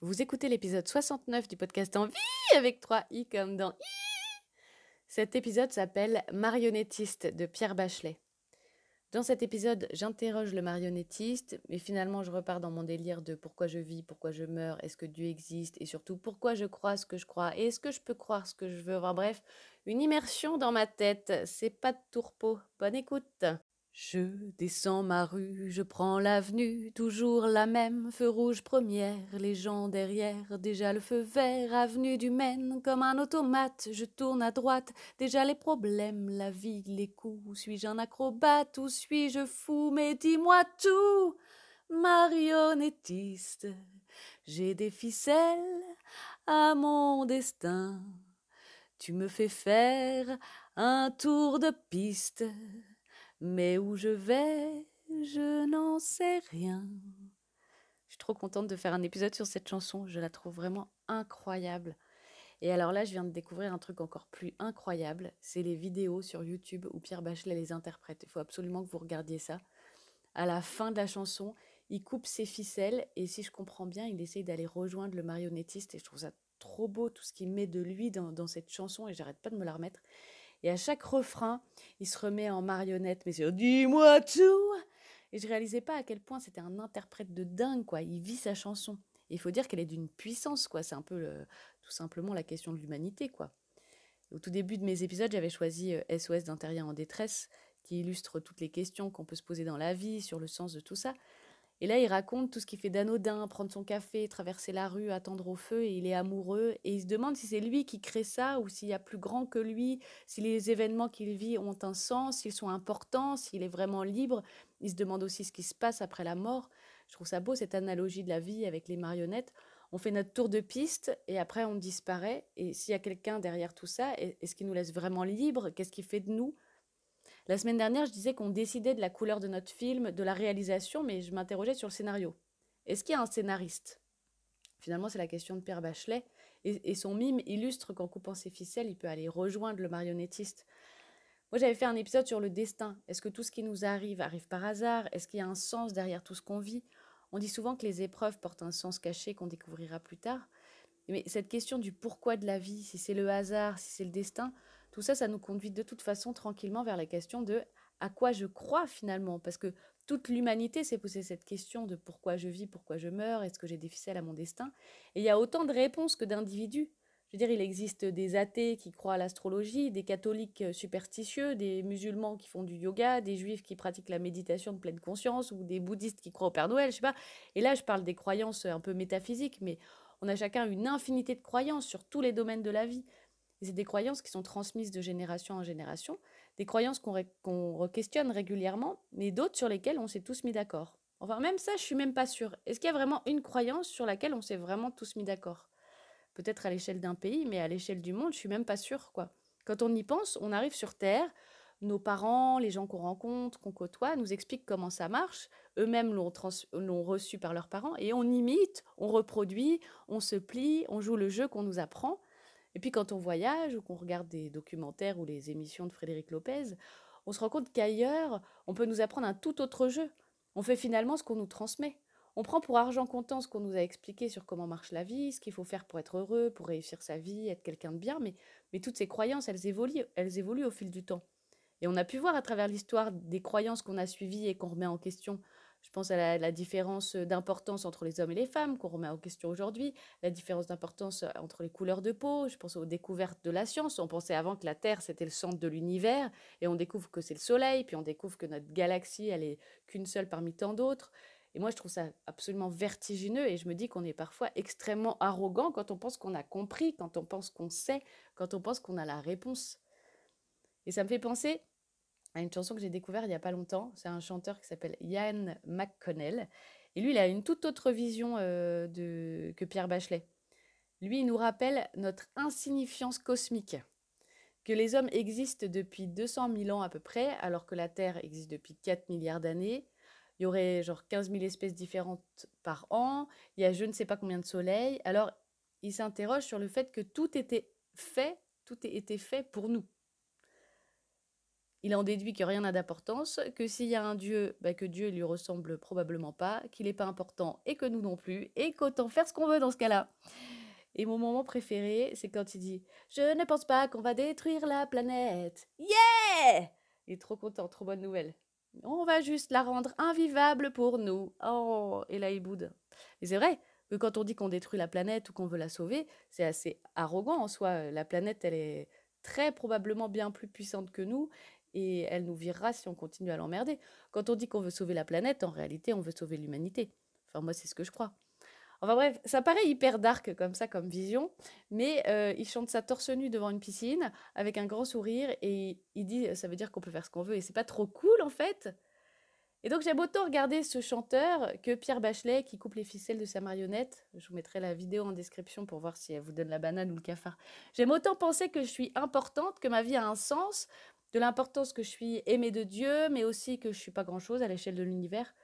Vous écoutez l'épisode 69 du podcast En vie avec 3 i comme dans i. Cet épisode s'appelle Marionnettiste de Pierre Bachelet. Dans cet épisode, j'interroge le marionnettiste, mais finalement je repars dans mon délire de pourquoi je vis, pourquoi je meurs, est-ce que Dieu existe, et surtout pourquoi je crois ce que je crois, et est-ce que je peux croire ce que je veux. Enfin bref, une immersion dans ma tête, c'est pas de tourpeau. Bonne écoute. Je descends ma rue, je prends l'avenue, toujours la même, feu rouge première, les gens derrière, déjà le feu vert, avenue du Maine, comme un automate, je tourne à droite, déjà les problèmes, la vie, les coups, suis-je un acrobate ou suis-je fou, mais dis-moi tout, marionnettiste, j'ai des ficelles à mon destin, tu me fais faire un tour de piste, mais où je vais, je n'en sais rien. Je suis trop contente de faire un épisode sur cette chanson. Je la trouve vraiment incroyable. Et alors là, je viens de découvrir un truc encore plus incroyable. C'est les vidéos sur YouTube où Pierre Bachelet les interprète. Il faut absolument que vous regardiez ça. À la fin de la chanson, il coupe ses ficelles et si je comprends bien, il essaye d'aller rejoindre le marionnettiste. Et je trouve ça trop beau tout ce qu'il met de lui dans, dans cette chanson et j'arrête pas de me la remettre. Et à chaque refrain, il se remet en marionnette, mais c'est dis-moi tout. Et je réalisais pas à quel point c'était un interprète de dingue, quoi. Il vit sa chanson. il faut dire qu'elle est d'une puissance, quoi. C'est un peu tout simplement la question de l'humanité, quoi. Au tout début de mes épisodes, j'avais choisi SOS euh, d'un terrien en détresse, qui illustre toutes les questions qu'on peut se poser dans la vie, sur le sens de tout ça. Et là, il raconte tout ce qu'il fait d'anodin, prendre son café, traverser la rue, attendre au feu, et il est amoureux. Et il se demande si c'est lui qui crée ça, ou s'il y a plus grand que lui, si les événements qu'il vit ont un sens, s'ils sont importants, s'il est vraiment libre. Il se demande aussi ce qui se passe après la mort. Je trouve ça beau, cette analogie de la vie avec les marionnettes. On fait notre tour de piste, et après on disparaît. Et s'il y a quelqu'un derrière tout ça, est-ce qu'il nous laisse vraiment libre? Qu'est-ce qu'il fait de nous? La semaine dernière, je disais qu'on décidait de la couleur de notre film, de la réalisation, mais je m'interrogeais sur le scénario. Est-ce qu'il y a un scénariste? Finalement, c'est la question de Pierre Bachelet. Et, son mime illustre qu'en coupant ses ficelles, il peut aller rejoindre le marionnettiste. Moi, j'avais fait un épisode sur le destin. Est-ce que tout ce qui nous arrive arrive par hasard? Est-ce qu'il y a un sens derrière tout ce qu'on vit? On dit souvent que les épreuves portent un sens caché qu'on découvrira plus tard. Mais cette question du pourquoi de la vie, si c'est le hasard, si c'est le destin, tout ça, ça nous conduit de toute façon tranquillement vers la question de à quoi je crois finalement, parce que toute l'humanité s'est posé cette question de pourquoi je vis, pourquoi je meurs, est-ce que j'ai des ficelles à mon destin? Et il y a autant de réponses que d'individus. Je veux dire, il existe des athées qui croient à l'astrologie, des catholiques superstitieux, des musulmans qui font du yoga, des juifs qui pratiquent la méditation de pleine conscience, ou des bouddhistes qui croient au Père Noël, je sais pas. Et là, je parle des croyances un peu métaphysiques, mais on a chacun une infinité de croyances sur tous les domaines de la vie c'est des croyances qui sont transmises de génération en génération, des croyances qu'on re-questionne régulièrement, mais d'autres sur lesquelles on s'est tous mis d'accord. Enfin, même ça, je suis même pas sûre. Est-ce qu'il y a vraiment une croyance sur laquelle on s'est vraiment tous mis d'accord? Peut-être à l'échelle d'un pays, mais à l'échelle du monde, je suis même pas sûre, quoi. Quand on y pense, on arrive sur Terre, nos parents, les gens qu'on rencontre, qu'on côtoie, nous expliquent comment ça marche. Eux-mêmes l'ont reçu par leurs parents et on imite, on reproduit, on se plie, on joue le jeu qu'on nous apprend. Et puis quand on voyage ou qu'on regarde des documentaires ou les émissions de Frédéric Lopez, on se rend compte qu'ailleurs, on peut nous apprendre un tout autre jeu. On fait finalement ce qu'on nous transmet. On prend pour argent comptant ce qu'on nous a expliqué sur comment marche la vie, ce qu'il faut faire pour être heureux, pour réussir sa vie, être quelqu'un de bien, mais, mais toutes ces croyances, elles évoluent, elles évoluent au fil du temps. Et on a pu voir à travers l'histoire des croyances qu'on a suivies et qu'on remet en question je pense à la, différence d'importance entre les hommes et les femmes qu'on remet en question aujourd'hui, la différence d'importance entre les couleurs de peau, je pense aux découvertes de la science. On pensait avant que la Terre c'était le centre de l'univers et on découvre que c'est le Soleil, puis on découvre que notre galaxie elle est qu'une seule parmi tant d'autres. Et moi je trouve ça absolument vertigineux et je me dis qu'on est parfois extrêmement arrogant quand on pense qu'on a compris, quand on pense qu'on sait, quand on pense qu'on a la réponse. Et ça me fait penser une chanson que j'ai découverte il n'y a pas longtemps. C'est un chanteur qui s'appelle Ian McConnell. Et lui, il a une toute autre vision euh, de, que Pierre Bachelet. Lui, il nous rappelle notre insignifiance cosmique. Que les hommes existent depuis 200 000 ans à peu près, alors que la Terre existe depuis 4 milliards d'années. Il y aurait genre 15 000 espèces différentes par an. Il y a je ne sais pas combien de soleils. Alors, il s'interroge sur le fait que tout était fait, tout était fait pour nous il en déduit que rien n'a d'importance, que s'il y a un Dieu, bah, que Dieu lui ressemble probablement pas, qu'il n'est pas important et que nous non plus, et qu'autant faire ce qu'on veut dans ce cas-là. Et mon moment préféré, c'est quand il dit Je ne pense pas qu'on va détruire la planète. Yeah Il est trop content, trop bonne nouvelle. On va juste la rendre invivable pour nous. Oh Et là, il boude. Et c'est vrai que quand on dit qu'on détruit la planète ou qu'on veut la sauver, c'est assez arrogant en soi. La planète, elle est très probablement bien plus puissante que nous et elle nous virera si on continue à l'emmerder. Quand on dit qu'on veut sauver la planète, en réalité, on veut sauver l'humanité. Enfin, moi, c'est ce que je crois. Enfin bref, ça paraît hyper dark comme ça, comme vision, mais euh, il chante sa torse nu devant une piscine avec un grand sourire et il dit ça veut dire qu'on peut faire ce qu'on veut et c'est pas trop cool en fait. Et donc j'aime autant regarder ce chanteur que Pierre Bachelet qui coupe les ficelles de sa marionnette. Je vous mettrai la vidéo en description pour voir si elle vous donne la banane ou le cafard. J'aime autant penser que je suis importante, que ma vie a un sens, de l'importance que je suis aimée de Dieu, mais aussi que je suis pas grand-chose à l'échelle de l'univers.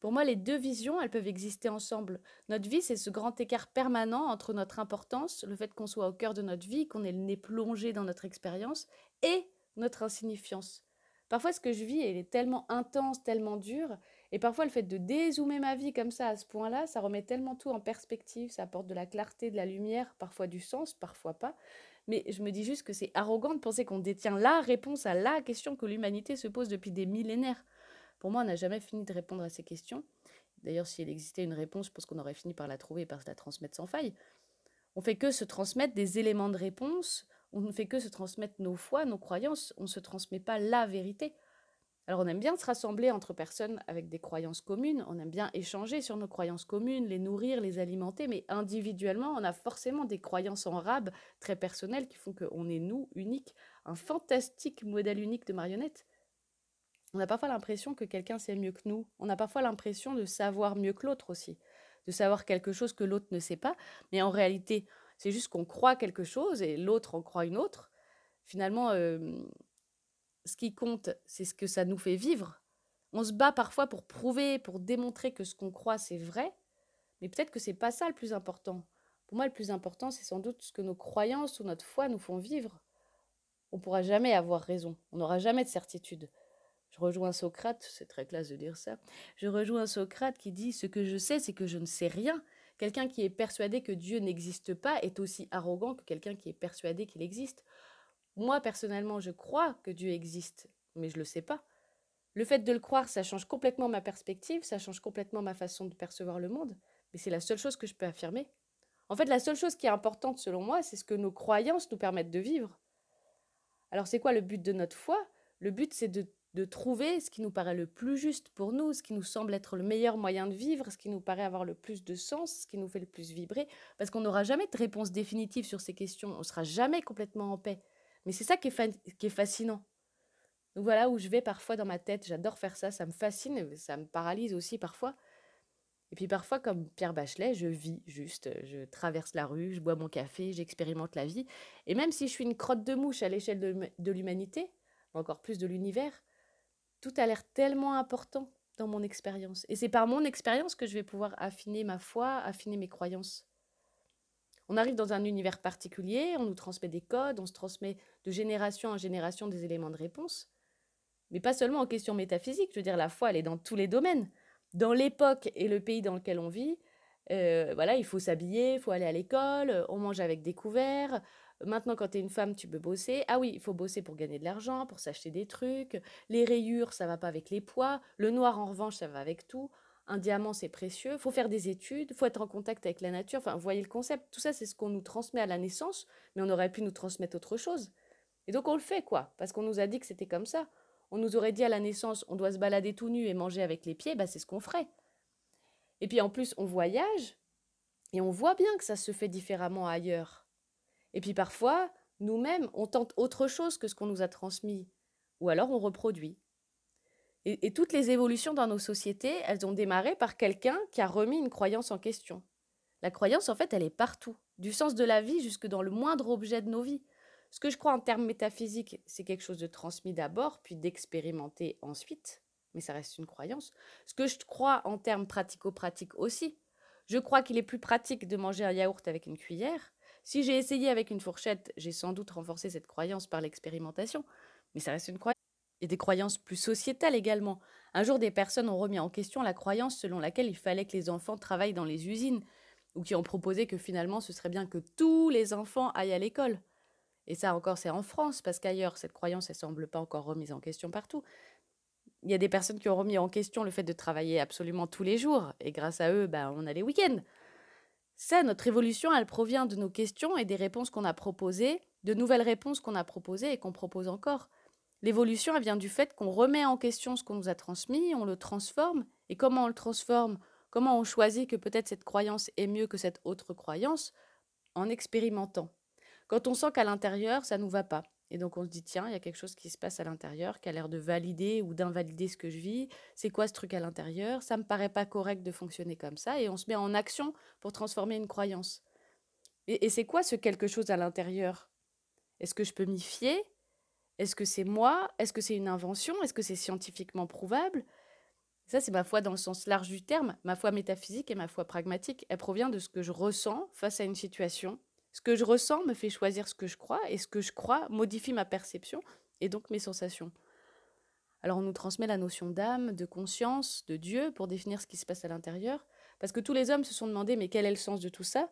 Pour moi, les deux visions, elles peuvent exister ensemble. Notre vie, c'est ce grand écart permanent entre notre importance, le fait qu'on soit au cœur de notre vie, qu'on ait le nez plongé dans notre expérience, et notre insignifiance. Parfois, ce que je vis, elle est tellement intense, tellement dure, et parfois le fait de dézoomer ma vie comme ça à ce point-là, ça remet tellement tout en perspective, ça apporte de la clarté, de la lumière, parfois du sens, parfois pas. Mais je me dis juste que c'est arrogant de penser qu'on détient la réponse à la question que l'humanité se pose depuis des millénaires. Pour moi, on n'a jamais fini de répondre à ces questions. D'ailleurs, s'il existait une réponse, je pense qu'on aurait fini par la trouver et par la transmettre sans faille. On fait que se transmettre des éléments de réponse, on ne fait que se transmettre nos foi, nos croyances, on ne se transmet pas la vérité. Alors on aime bien se rassembler entre personnes avec des croyances communes, on aime bien échanger sur nos croyances communes, les nourrir, les alimenter, mais individuellement, on a forcément des croyances en rab très personnelles qui font qu'on est nous, uniques, un fantastique modèle unique de marionnette. On a parfois l'impression que quelqu'un sait mieux que nous, on a parfois l'impression de savoir mieux que l'autre aussi, de savoir quelque chose que l'autre ne sait pas, mais en réalité, c'est juste qu'on croit quelque chose et l'autre en croit une autre. Finalement, euh, ce qui compte, c'est ce que ça nous fait vivre. On se bat parfois pour prouver, pour démontrer que ce qu'on croit, c'est vrai, mais peut-être que c'est pas ça le plus important. Pour moi, le plus important, c'est sans doute ce que nos croyances ou notre foi nous font vivre. On ne pourra jamais avoir raison, on n'aura jamais de certitude. Je rejoins Socrate, c'est très classe de dire ça. Je rejoins Socrate qui dit Ce que je sais, c'est que je ne sais rien. Quelqu'un qui est persuadé que Dieu n'existe pas est aussi arrogant que quelqu'un qui est persuadé qu'il existe. Moi, personnellement, je crois que Dieu existe, mais je ne le sais pas. Le fait de le croire, ça change complètement ma perspective, ça change complètement ma façon de percevoir le monde, mais c'est la seule chose que je peux affirmer. En fait, la seule chose qui est importante selon moi, c'est ce que nos croyances nous permettent de vivre. Alors c'est quoi le but de notre foi? Le but, c'est de, trouver ce qui nous paraît le plus juste pour nous, ce qui nous semble être le meilleur moyen de vivre, ce qui nous paraît avoir le plus de sens, ce qui nous fait le plus vibrer, parce qu'on n'aura jamais de réponse définitive sur ces questions, on ne sera jamais complètement en paix. Mais c'est ça qui est, qui est fascinant. Donc voilà où je vais parfois dans ma tête. J'adore faire ça. Ça me fascine, ça me paralyse aussi parfois. Et puis parfois, comme Pierre Bachelet, je vis juste. Je traverse la rue, je bois mon café, j'expérimente la vie. Et même si je suis une crotte de mouche à l'échelle de, l'humanité, encore plus de l'univers, tout a l'air tellement important dans mon expérience. Et c'est par mon expérience que je vais pouvoir affiner ma foi, affiner mes croyances. On arrive dans un univers particulier, on nous transmet des codes, on se transmet de génération en génération des éléments de réponse. Mais pas seulement en question métaphysique, je veux dire, la foi, elle est dans tous les domaines. Dans l'époque et le pays dans lequel on vit, euh, voilà, il faut s'habiller, il faut aller à l'école, on mange avec des couverts. Maintenant, quand tu es une femme, tu peux bosser. Ah oui, il faut bosser pour gagner de l'argent, pour s'acheter des trucs. Les rayures, ça va pas avec les poids. Le noir, en revanche, ça va avec tout un diamant c'est précieux, faut faire des études, faut être en contact avec la nature, enfin voyez le concept, tout ça c'est ce qu'on nous transmet à la naissance, mais on aurait pu nous transmettre autre chose. Et donc on le fait quoi, parce qu'on nous a dit que c'était comme ça. On nous aurait dit à la naissance on doit se balader tout nu et manger avec les pieds, bah c'est ce qu'on ferait. Et puis en plus on voyage et on voit bien que ça se fait différemment ailleurs. Et puis parfois, nous-mêmes, on tente autre chose que ce qu'on nous a transmis, ou alors on reproduit. Et, toutes les évolutions dans nos sociétés, elles ont démarré par quelqu'un qui a remis une croyance en question. La croyance, en fait, elle est partout, du sens de la vie jusque dans le moindre objet de nos vies. Ce que je crois en termes métaphysiques, c'est quelque chose de transmis d'abord, puis d'expérimenté ensuite, mais ça reste une croyance. Ce que je crois en termes pratico-pratiques aussi. Je crois qu'il est plus pratique de manger un yaourt avec une cuillère. Si j'ai essayé avec une fourchette, j'ai sans doute renforcé cette croyance par l'expérimentation, mais ça reste une croyance. Et des croyances plus sociétales également. Un jour, des personnes ont remis en question la croyance selon laquelle il fallait que les enfants travaillent dans les usines, ou qui ont proposé que finalement ce serait bien que tous les enfants aillent à l'école. Et ça encore, c'est en France, parce qu'ailleurs, cette croyance, elle semble pas encore remise en question partout. Il y a des personnes qui ont remis en question le fait de travailler absolument tous les jours, et grâce à eux, ben, on a les week-ends. Ça, notre évolution, elle provient de nos questions et des réponses qu'on a proposées, de nouvelles réponses qu'on a proposées et qu'on propose encore. L'évolution, elle vient du fait qu'on remet en question ce qu'on nous a transmis, on le transforme, et comment on le transforme Comment on choisit que peut-être cette croyance est mieux que cette autre croyance? En expérimentant. Quand on sent qu'à l'intérieur, ça ne nous va pas. Et donc on se dit, tiens, il y a quelque chose qui se passe à l'intérieur qui a l'air de valider ou d'invalider ce que je vis. C'est quoi ce truc à l'intérieur? Ça me paraît pas correct de fonctionner comme ça. Et on se met en action pour transformer une croyance. Et, et c'est quoi ce quelque chose à l'intérieur? Est-ce que je peux m'y fier? Est-ce que c'est moi? Est-ce que c'est une invention? Est-ce que c'est scientifiquement prouvable? Ça, c'est ma foi dans le sens large du terme, ma foi métaphysique et ma foi pragmatique. Elle provient de ce que je ressens face à une situation. Ce que je ressens me fait choisir ce que je crois, et ce que je crois modifie ma perception et donc mes sensations. Alors on nous transmet la notion d'âme, de conscience, de Dieu pour définir ce qui se passe à l'intérieur, parce que tous les hommes se sont demandé mais quel est le sens de tout ça?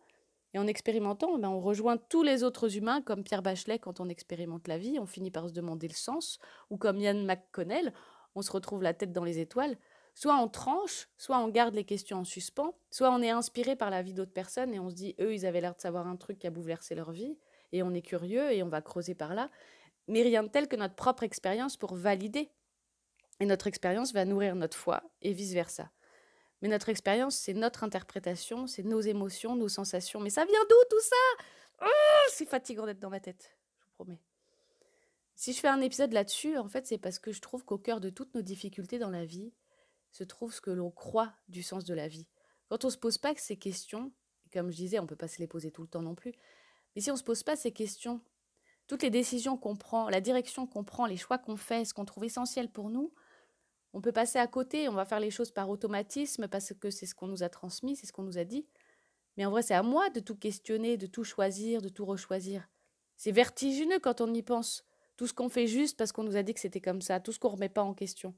Et en expérimentant, ben, on rejoint tous les autres humains, comme Pierre Bachelet quand on expérimente la vie, on finit par se demander le sens, ou comme Yann McConnell, on se retrouve la tête dans les étoiles. Soit on tranche, soit on garde les questions en suspens, soit on est inspiré par la vie d'autres personnes et on se dit, eux, ils avaient l'air de savoir un truc qui a bouleversé leur vie, et on est curieux et on va creuser par là, mais rien de tel que notre propre expérience pour valider. Et notre expérience va nourrir notre foi et vice-versa. Mais notre expérience, c'est notre interprétation, c'est nos émotions, nos sensations. Mais ça vient d'où tout ça? Oh, C'est fatigant d'être dans ma tête, je vous promets. Si je fais un épisode là-dessus, en fait, c'est parce que je trouve qu'au cœur de toutes nos difficultés dans la vie, se trouve ce que l'on croit du sens de la vie. Quand on ne se pose pas ces questions, comme je disais, on ne peut pas se les poser tout le temps non plus, mais si on ne se pose pas ces questions, toutes les décisions qu'on prend, la direction qu'on prend, les choix qu'on fait, ce qu'on trouve essentiel pour nous, on peut passer à côté, on va faire les choses par automatisme parce que c'est ce qu'on nous a transmis, c'est ce qu'on nous a dit. Mais en vrai, c'est à moi de tout questionner, de tout choisir, de tout rechoisir. C'est vertigineux quand on y pense. Tout ce qu'on fait juste parce qu'on nous a dit que c'était comme ça, tout ce qu'on ne remet pas en question.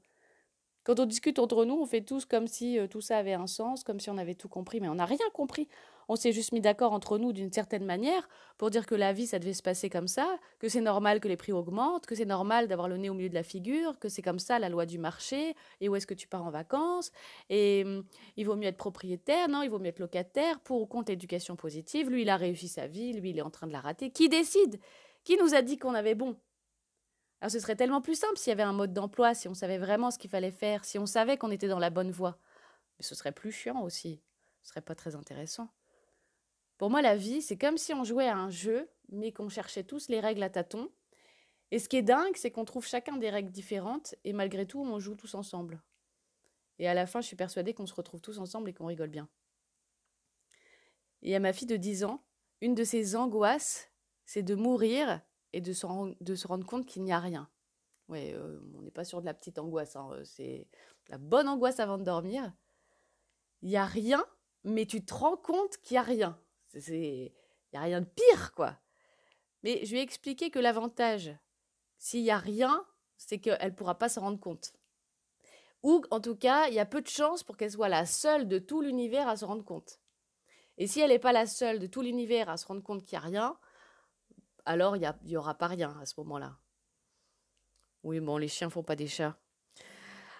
Quand on discute entre nous, on fait tous comme si euh, tout ça avait un sens, comme si on avait tout compris, mais on n'a rien compris. On s'est juste mis d'accord entre nous d'une certaine manière pour dire que la vie, ça devait se passer comme ça, que c'est normal que les prix augmentent, que c'est normal d'avoir le nez au milieu de la figure, que c'est comme ça la loi du marché, et où est-ce que tu pars en vacances, et hum, il vaut mieux être propriétaire, non, il vaut mieux être locataire, pour ou contre l'éducation positive, lui, il a réussi sa vie, lui, il est en train de la rater. Qui décide? Qui nous a dit qu'on avait bon? Alors ce serait tellement plus simple s'il y avait un mode d'emploi, si on savait vraiment ce qu'il fallait faire, si on savait qu'on était dans la bonne voie. Mais ce serait plus chiant aussi. Ce serait pas très intéressant. Pour moi, la vie, c'est comme si on jouait à un jeu, mais qu'on cherchait tous les règles à tâtons. Et ce qui est dingue, c'est qu'on trouve chacun des règles différentes, et malgré tout, on joue tous ensemble. Et à la fin, je suis persuadée qu'on se retrouve tous ensemble et qu'on rigole bien. Et à ma fille de 10 ans, une de ses angoisses, c'est de mourir et de se, rendre, compte qu'il n'y a rien. Ouais, euh, on n'est pas sur de la petite angoisse, hein, euh, c'est la bonne angoisse avant de dormir. Il n'y a rien, mais tu te rends compte qu'il n'y a rien. Il n'y a rien de pire, quoi. Mais je lui ai expliqué que l'avantage, s'il n'y a rien, c'est qu'elle ne pourra pas se rendre compte. Ou en tout cas, il y a peu de chances pour qu'elle soit la seule de tout l'univers à se rendre compte. Et si elle n'est pas la seule de tout l'univers à se rendre compte qu'il n'y a rien, alors il n'y aura pas rien à ce moment-là. Oui, bon, les chiens font pas des chats.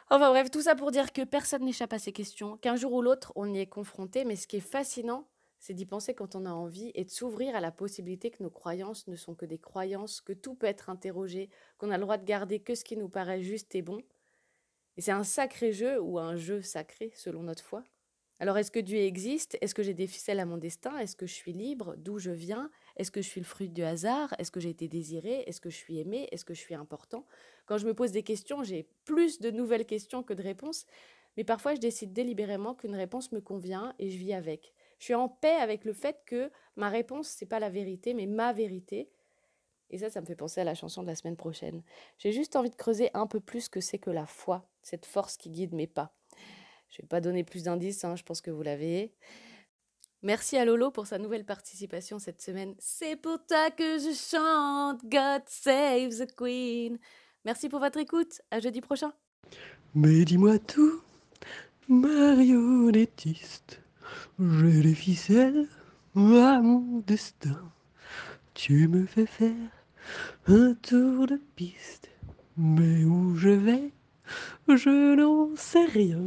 Enfin bref, tout ça pour dire que personne n'échappe à ces questions, qu'un jour ou l'autre, on y est confronté, mais ce qui est fascinant, c'est d'y penser quand on a envie et de s'ouvrir à la possibilité que nos croyances ne sont que des croyances, que tout peut être interrogé, qu'on a le droit de garder que ce qui nous paraît juste et bon. Et c'est un sacré jeu ou un jeu sacré selon notre foi. Alors est-ce que Dieu existe? Est-ce que j'ai des ficelles à mon destin? Est-ce que je suis libre? D'où je viens? Est-ce que je suis le fruit du hasard? Est-ce que j'ai été désiré? Est-ce que je suis aimé? Est-ce que je suis important? Quand je me pose des questions, j'ai plus de nouvelles questions que de réponses, mais parfois je décide délibérément qu'une réponse me convient et je vis avec. Je suis en paix avec le fait que ma réponse n'est pas la vérité, mais ma vérité. Et ça, ça me fait penser à la chanson de la semaine prochaine. J'ai juste envie de creuser un peu plus que c'est que la foi, cette force qui guide mes pas. Je ne vais pas donner plus d'indices, hein, je pense que vous l'avez. Merci à Lolo pour sa nouvelle participation cette semaine. C'est pour toi que je chante God Save the Queen. Merci pour votre écoute. À jeudi prochain. Mais dis-moi tout, marionnettiste. J'ai des ficelles à mon destin. Tu me fais faire un tour de piste. Mais où je vais, je n'en sais rien.